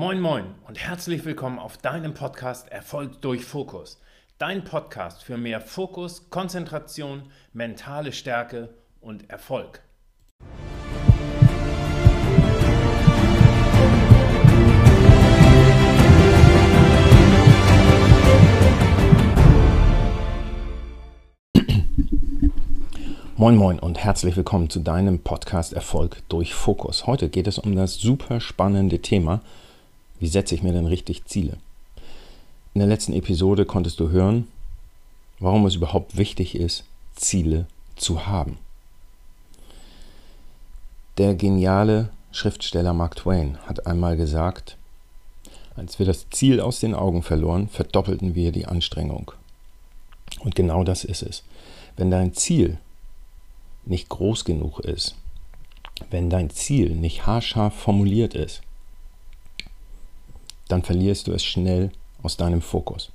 Moin moin und herzlich willkommen auf deinem Podcast Erfolg durch Fokus. Dein Podcast für mehr Fokus, Konzentration, mentale Stärke und Erfolg. Moin Moin und herzlich willkommen zu deinem Podcast Erfolg durch Fokus. Heute geht es um das super spannende Thema, wie setze ich mir denn richtig Ziele? In der letzten Episode konntest du hören, warum es überhaupt wichtig ist, Ziele zu haben. Der geniale Schriftsteller Mark Twain hat einmal gesagt, als wir das Ziel aus den Augen verloren, verdoppelten wir die Anstrengung. Und genau das ist es. Wenn dein Ziel nicht groß genug ist, wenn dein Ziel nicht haarscharf formuliert ist, dann verlierst du es schnell aus deinem Fokus.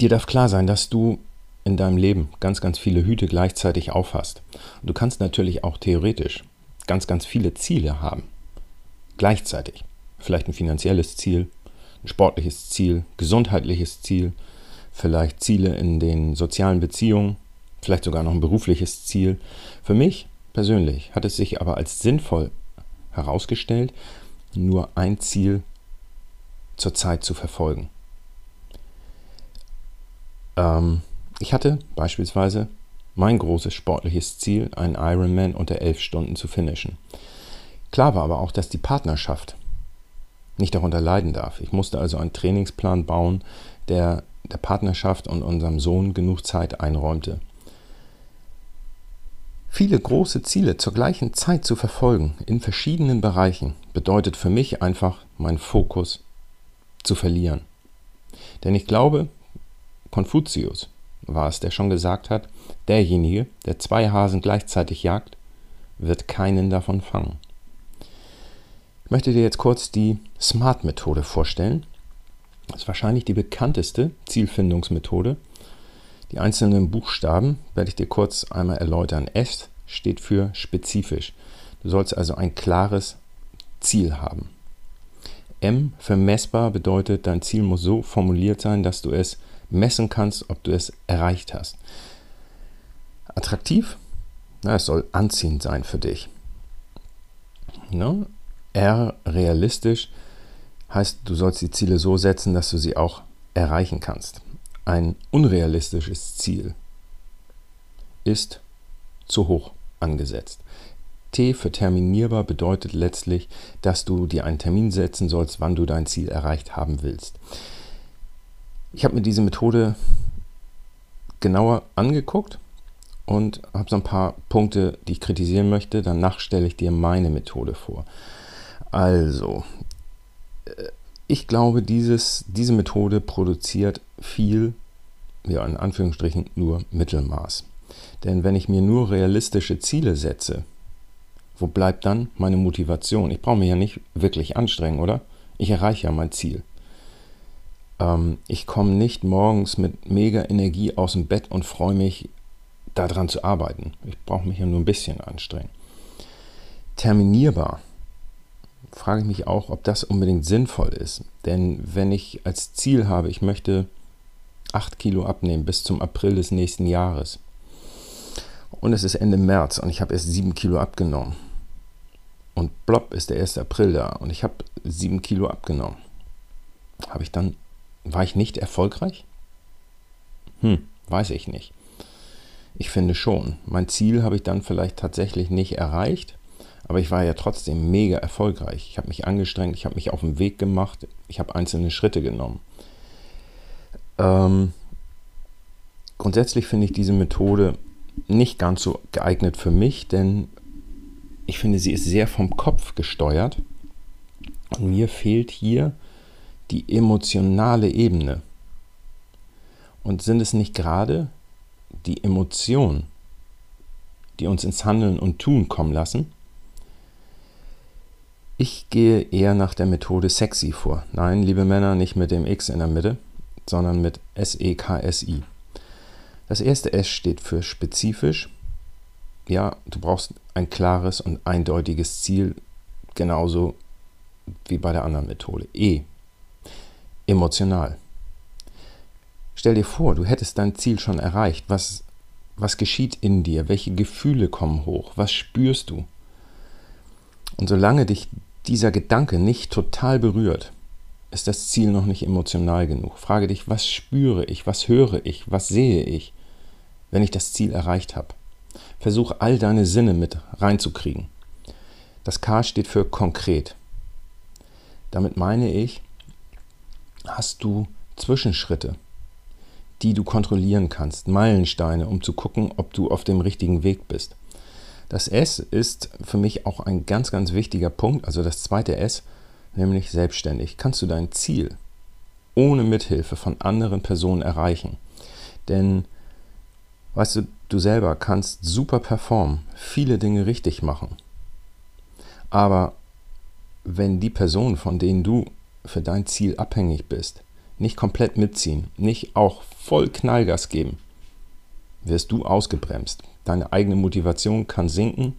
Dir darf klar sein, dass du in deinem Leben ganz, ganz viele Hüte gleichzeitig aufhast. Du kannst natürlich auch theoretisch ganz, ganz viele Ziele haben. Gleichzeitig. Vielleicht ein finanzielles Ziel, ein sportliches Ziel, gesundheitliches Ziel, vielleicht Ziele in den sozialen Beziehungen, vielleicht sogar noch ein berufliches Ziel. Für mich persönlich hat es sich aber als sinnvoll herausgestellt, nur ein Ziel zur Zeit zu verfolgen. Ähm, ich hatte beispielsweise mein großes sportliches Ziel, einen Ironman unter elf Stunden zu finishen. Klar war aber auch, dass die Partnerschaft nicht darunter leiden darf. Ich musste also einen Trainingsplan bauen, der der Partnerschaft und unserem Sohn genug Zeit einräumte. Viele große Ziele zur gleichen Zeit zu verfolgen in verschiedenen Bereichen bedeutet für mich einfach, meinen Fokus zu verlieren. Denn ich glaube, Konfuzius war es, der schon gesagt hat, derjenige, der zwei Hasen gleichzeitig jagt, wird keinen davon fangen. Ich möchte dir jetzt kurz die SMART-Methode vorstellen. Das ist wahrscheinlich die bekannteste Zielfindungsmethode, die einzelnen Buchstaben werde ich dir kurz einmal erläutern. S steht für spezifisch. Du sollst also ein klares Ziel haben. M für messbar bedeutet, dein Ziel muss so formuliert sein, dass du es messen kannst, ob du es erreicht hast. Attraktiv? Na, es soll anziehend sein für dich. Ne? R realistisch heißt, du sollst die Ziele so setzen, dass du sie auch erreichen kannst ein unrealistisches Ziel ist zu hoch angesetzt. T für terminierbar bedeutet letztlich, dass du dir einen Termin setzen sollst, wann du dein Ziel erreicht haben willst. Ich habe mir diese Methode genauer angeguckt und habe so ein paar Punkte, die ich kritisieren möchte. Danach stelle ich dir meine Methode vor. Also, äh, ich glaube, dieses, diese Methode produziert viel, ja, in Anführungsstrichen nur Mittelmaß. Denn wenn ich mir nur realistische Ziele setze, wo bleibt dann meine Motivation? Ich brauche mich ja nicht wirklich anstrengen, oder? Ich erreiche ja mein Ziel. Ähm, ich komme nicht morgens mit mega Energie aus dem Bett und freue mich, daran zu arbeiten. Ich brauche mich ja nur ein bisschen anstrengen. Terminierbar frage ich mich auch, ob das unbedingt sinnvoll ist. Denn wenn ich als Ziel habe, ich möchte 8 Kilo abnehmen bis zum April des nächsten Jahres und es ist Ende März und ich habe erst 7 Kilo abgenommen und plopp ist der 1. April da und ich habe 7 Kilo abgenommen, habe ich dann, war ich nicht erfolgreich? Hm, weiß ich nicht. Ich finde schon. Mein Ziel habe ich dann vielleicht tatsächlich nicht erreicht, aber ich war ja trotzdem mega erfolgreich. Ich habe mich angestrengt, ich habe mich auf den Weg gemacht, ich habe einzelne Schritte genommen. Ähm, grundsätzlich finde ich diese Methode nicht ganz so geeignet für mich, denn ich finde, sie ist sehr vom Kopf gesteuert. Und mir fehlt hier die emotionale Ebene. Und sind es nicht gerade die Emotionen, die uns ins Handeln und Tun kommen lassen? Ich gehe eher nach der Methode sexy vor. Nein, liebe Männer, nicht mit dem X in der Mitte, sondern mit S-E-K-S-I. Das erste S steht für spezifisch. Ja, du brauchst ein klares und eindeutiges Ziel, genauso wie bei der anderen Methode. E. Emotional. Stell dir vor, du hättest dein Ziel schon erreicht. Was, was geschieht in dir? Welche Gefühle kommen hoch? Was spürst du? Und solange dich dieser Gedanke nicht total berührt, ist das Ziel noch nicht emotional genug. Frage dich, was spüre ich, was höre ich, was sehe ich, wenn ich das Ziel erreicht habe. Versuch all deine Sinne mit reinzukriegen. Das K steht für konkret. Damit meine ich, hast du Zwischenschritte, die du kontrollieren kannst, Meilensteine, um zu gucken, ob du auf dem richtigen Weg bist. Das S ist für mich auch ein ganz, ganz wichtiger Punkt, also das zweite S, nämlich selbstständig. Kannst du dein Ziel ohne Mithilfe von anderen Personen erreichen? Denn, weißt du, du selber kannst super performen, viele Dinge richtig machen. Aber wenn die Personen, von denen du für dein Ziel abhängig bist, nicht komplett mitziehen, nicht auch voll Knallgas geben, wirst du ausgebremst. Deine eigene Motivation kann sinken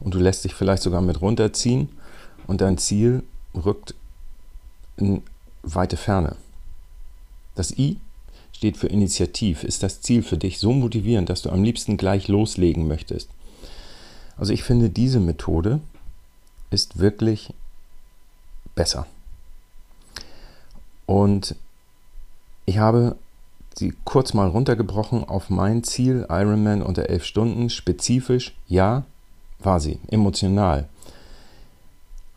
und du lässt dich vielleicht sogar mit runterziehen und dein Ziel rückt in weite Ferne. Das I steht für Initiativ. Ist das Ziel für dich so motivierend, dass du am liebsten gleich loslegen möchtest? Also ich finde, diese Methode ist wirklich besser. Und ich habe sie kurz mal runtergebrochen auf mein Ziel, Ironman unter elf Stunden, spezifisch, ja, war sie, emotional.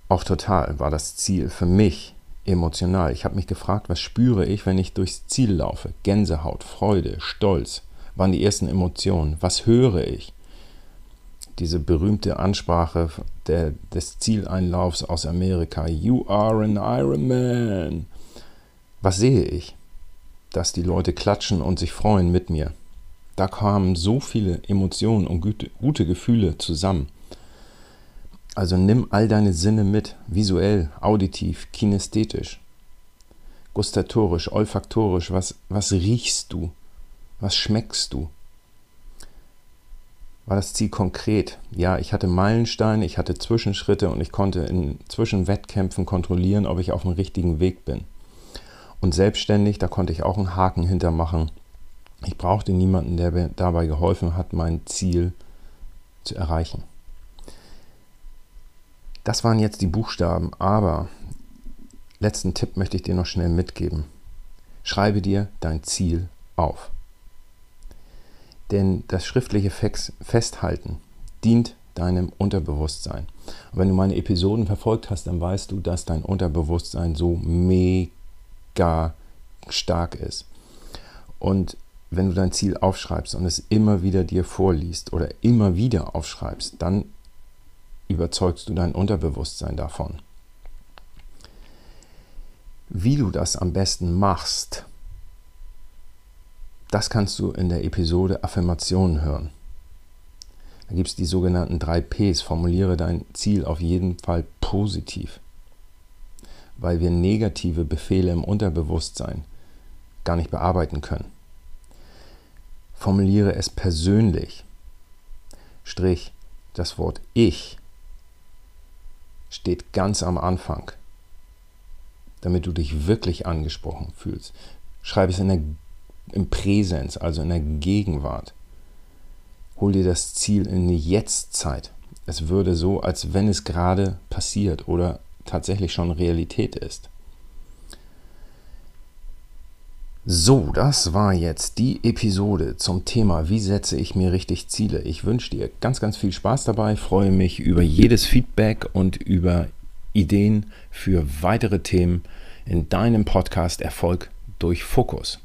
Auch total war das Ziel für mich emotional. Ich habe mich gefragt, was spüre ich, wenn ich durchs Ziel laufe? Gänsehaut, Freude, Stolz waren die ersten Emotionen. Was höre ich? Diese berühmte Ansprache der, des Zieleinlaufs aus Amerika. You are an Ironman. Was sehe ich? Dass die Leute klatschen und sich freuen mit mir. Da kamen so viele Emotionen und gute, Gefühle zusammen. Also nimm all deine Sinne mit, visuell, auditiv, kinästhetisch, gustatorisch, olfaktorisch, was, was riechst du, was schmeckst du? War das Ziel konkret? Ja, ich hatte Meilensteine, ich hatte Zwischenschritte und ich konnte in Zwischenwettkämpfen kontrollieren, ob ich auf dem richtigen Weg bin. Und selbstständig, da konnte ich auch einen Haken hintermachen. Ich brauchte niemanden, der mir dabei geholfen hat, mein Ziel zu erreichen. Das waren jetzt die Buchstaben, aber letzten Tipp möchte ich dir noch schnell mitgeben. Schreibe dir dein Ziel auf. Denn das schriftliche Festhalten dient deinem Unterbewusstsein. Und wenn du meine Episoden verfolgt hast, dann weißt du, dass dein Unterbewusstsein so mega gar stark ist. Und wenn du dein Ziel aufschreibst und es immer wieder dir vorliest oder immer wieder aufschreibst, dann überzeugst du dein Unterbewusstsein davon. Wie du das am besten machst, das kannst du in der Episode Affirmationen hören. Da gibt es die sogenannten drei Ps. Formuliere dein Ziel auf jeden Fall positiv weil wir negative Befehle im Unterbewusstsein gar nicht bearbeiten können. Formuliere es persönlich. Strich, das Wort Ich steht ganz am Anfang, damit du dich wirklich angesprochen fühlst. Schreibe es in der, im Präsens, also in der Gegenwart. Hol dir das Ziel in die Jetztzeit. Es würde so, als wenn es gerade passiert oder tatsächlich schon Realität ist. So, das war jetzt die Episode zum Thema, wie setze ich mir richtig Ziele. Ich wünsche dir ganz, ganz viel Spaß dabei, freue mich über jedes Feedback und über Ideen für weitere Themen in deinem Podcast Erfolg durch Fokus.